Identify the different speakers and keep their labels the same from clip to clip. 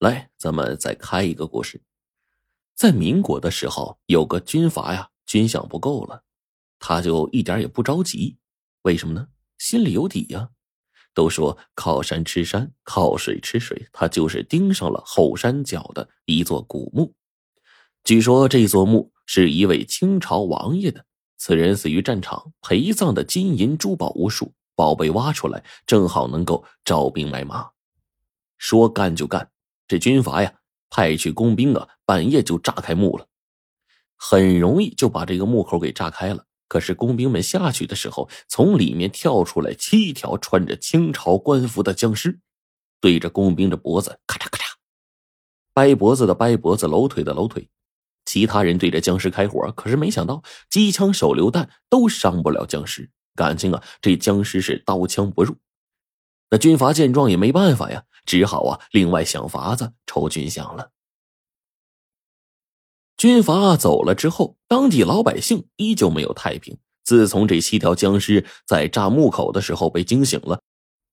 Speaker 1: 来，咱们再开一个故事。在民国的时候，有个军阀呀，军饷不够了，他就一点也不着急。为什么呢？心里有底呀。都说靠山吃山，靠水吃水，他就是盯上了后山脚的一座古墓。据说这座墓是一位清朝王爷的，此人死于战场，陪葬的金银珠宝无数，宝贝挖出来正好能够招兵买马。说干就干。这军阀呀，派去工兵啊，半夜就炸开墓了，很容易就把这个墓口给炸开了。可是工兵们下去的时候，从里面跳出来七条穿着清朝官服的僵尸，对着工兵的脖子咔嚓咔嚓，掰脖子的掰脖子，搂腿的搂腿。其他人对着僵尸开火，可是没想到机枪手榴弹都伤不了僵尸。感情啊，这僵尸是刀枪不入。那军阀见状也没办法呀，只好啊另外想法子筹军饷了。军阀走了之后，当地老百姓依旧没有太平。自从这七条僵尸在炸墓口的时候被惊醒了，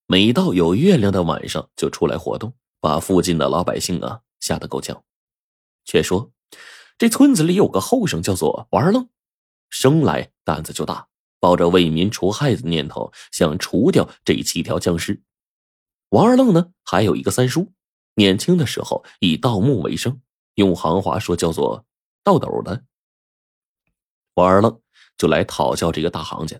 Speaker 1: 每到有月亮的晚上就出来活动，把附近的老百姓啊吓得够呛。却说这村子里有个后生叫做王二愣，生来胆子就大。抱着为民除害的念头，想除掉这七条僵尸。王二愣呢，还有一个三叔，年轻的时候以盗墓为生，用行话说叫做盗斗的。王二愣就来讨教这个大行家。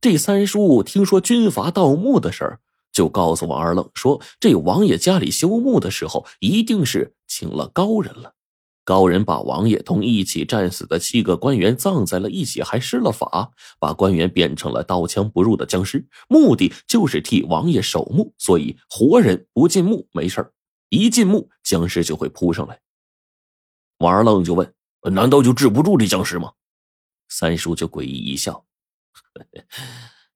Speaker 1: 这三叔听说军阀盗墓的事儿，就告诉王二愣说：“这王爷家里修墓的时候，一定是请了高人了。”高人把王爷同一起战死的七个官员葬在了一起，还施了法，把官员变成了刀枪不入的僵尸，目的就是替王爷守墓。所以活人不进墓没事一进墓僵尸就会扑上来。王二愣就问：“难道就治不住这僵尸吗？”三叔就诡异一笑：“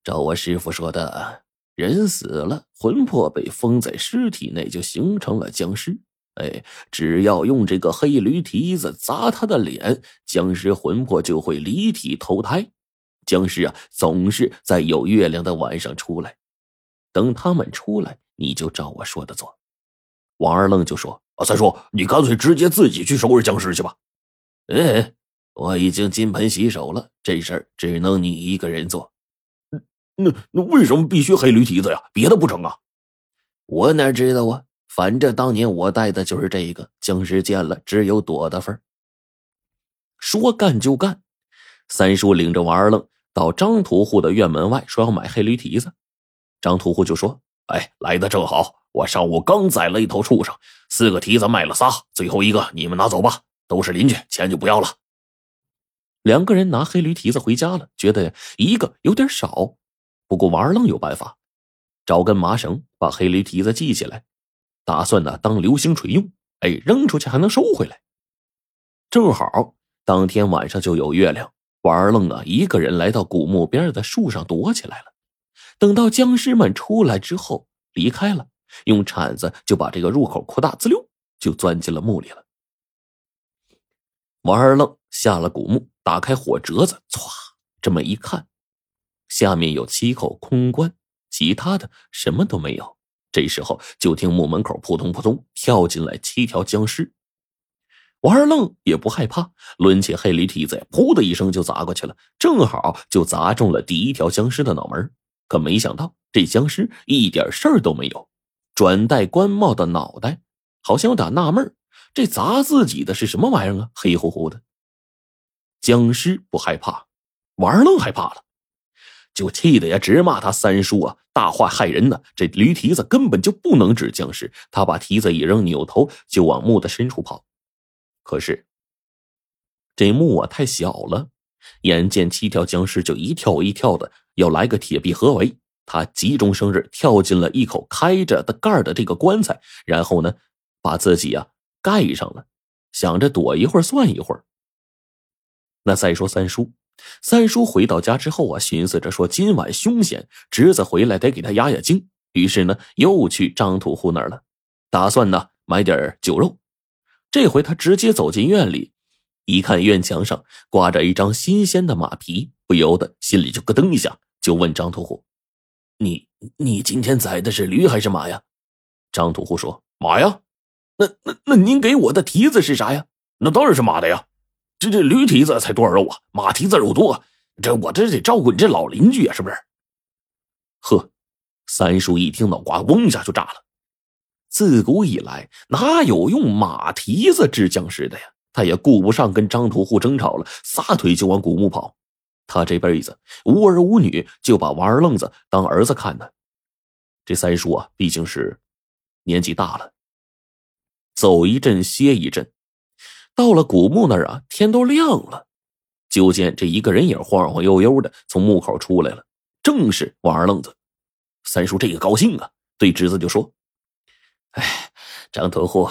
Speaker 1: 照我师傅说的，人死了，魂魄被封在尸体内，就形成了僵尸。”哎，只要用这个黑驴蹄子砸他的脸，僵尸魂魄就会离体投胎。僵尸啊，总是在有月亮的晚上出来。等他们出来，你就照我说的做。王二愣就说：“啊，三叔，你干脆直接自己去收拾僵尸去吧。”哎，我已经金盆洗手了，这事儿只能你一个人做。那那为什么必须黑驴蹄子呀？别的不成啊？我哪知道啊？反正当年我带的就是这个僵尸，见了只有躲的份说干就干，三叔领着王二愣到张屠户的院门外，说要买黑驴蹄子。张屠户就说：“哎，来的正好，我上午刚宰了一头畜生，四个蹄子卖了仨，最后一个你们拿走吧，都是邻居，钱就不要了。”两个人拿黑驴蹄子回家了，觉得一个有点少，不过王二愣有办法，找根麻绳把黑驴蹄子系起来。打算呢当流星锤用，哎，扔出去还能收回来。正好当天晚上就有月亮，王二愣啊一个人来到古墓边的树上躲起来了。等到僵尸们出来之后离开了，用铲子就把这个入口扩大，滋溜就钻进了墓里了。王二愣下了古墓，打开火折子，歘，这么一看，下面有七口空棺，其他的什么都没有。这时候，就听墓门口扑通扑通跳进来七条僵尸。王二愣也不害怕，抡起黑驴蹄子，噗的一声就砸过去了，正好就砸中了第一条僵尸的脑门。可没想到，这僵尸一点事儿都没有，转戴官帽的脑袋好像有点纳闷这砸自己的是什么玩意儿啊？黑乎乎的。僵尸不害怕，王二愣害怕了。就气得呀，直骂他三叔啊，大话害人呢！这驴蹄子根本就不能指僵尸。他把蹄子一扔，扭头就往墓的深处跑。可是这墓啊太小了，眼见七条僵尸就一跳一跳的要来个铁壁合围，他急中生智，跳进了一口开着的盖的这个棺材，然后呢，把自己啊盖上了，想着躲一会儿算一会儿。那再说三叔。三叔回到家之后啊，寻思着说今晚凶险，侄子回来得给他压压惊。于是呢，又去张屠户那儿了，打算呢买点酒肉。这回他直接走进院里，一看院墙上挂着一张新鲜的马皮，不由得心里就咯噔一下，就问张屠户：“你你今天宰的是驴还是马呀？”张屠户说：“马呀。”那那那您给我的蹄子是啥呀？
Speaker 2: 那当然是马的呀。这这驴蹄子才多少肉啊？马蹄子肉多。这我这得照顾你这老邻居啊，是不是？
Speaker 1: 呵，三叔一听脑瓜嗡一下就炸了。自古以来，哪有用马蹄子治僵尸的呀？他也顾不上跟张屠户争吵了，撒腿就往古墓跑。他这辈子无儿无女，就把王二愣子当儿子看呢。这三叔啊，毕竟是年纪大了，走一阵歇一阵。到了古墓那儿啊，天都亮了，就见这一个人影晃晃悠悠的从墓口出来了，正是王二愣子。三叔这个高兴啊，对侄子就说。
Speaker 2: 哎，张屠户，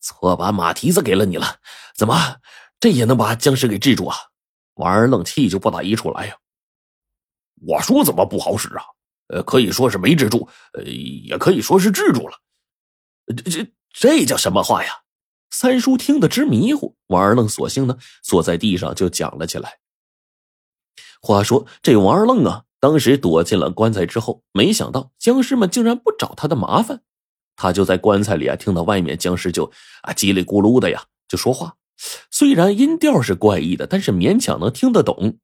Speaker 2: 错把马蹄子给了你了，怎么这也能把僵尸给治住啊？
Speaker 1: 王二愣气就不打一处来呀。
Speaker 2: 我说怎么不好使啊？呃，可以说是没治住，呃，也可以说是治住了。
Speaker 1: 这这这叫什么话呀？三叔听得直迷糊。王二愣索性呢，坐在地上就讲了起来。话说这王二愣啊，当时躲进了棺材之后，没想到僵尸们竟然不找他的麻烦。他就在棺材里啊，听到外面僵尸就啊叽里咕噜的呀就说话，虽然音调是怪异的，但是勉强能听得懂。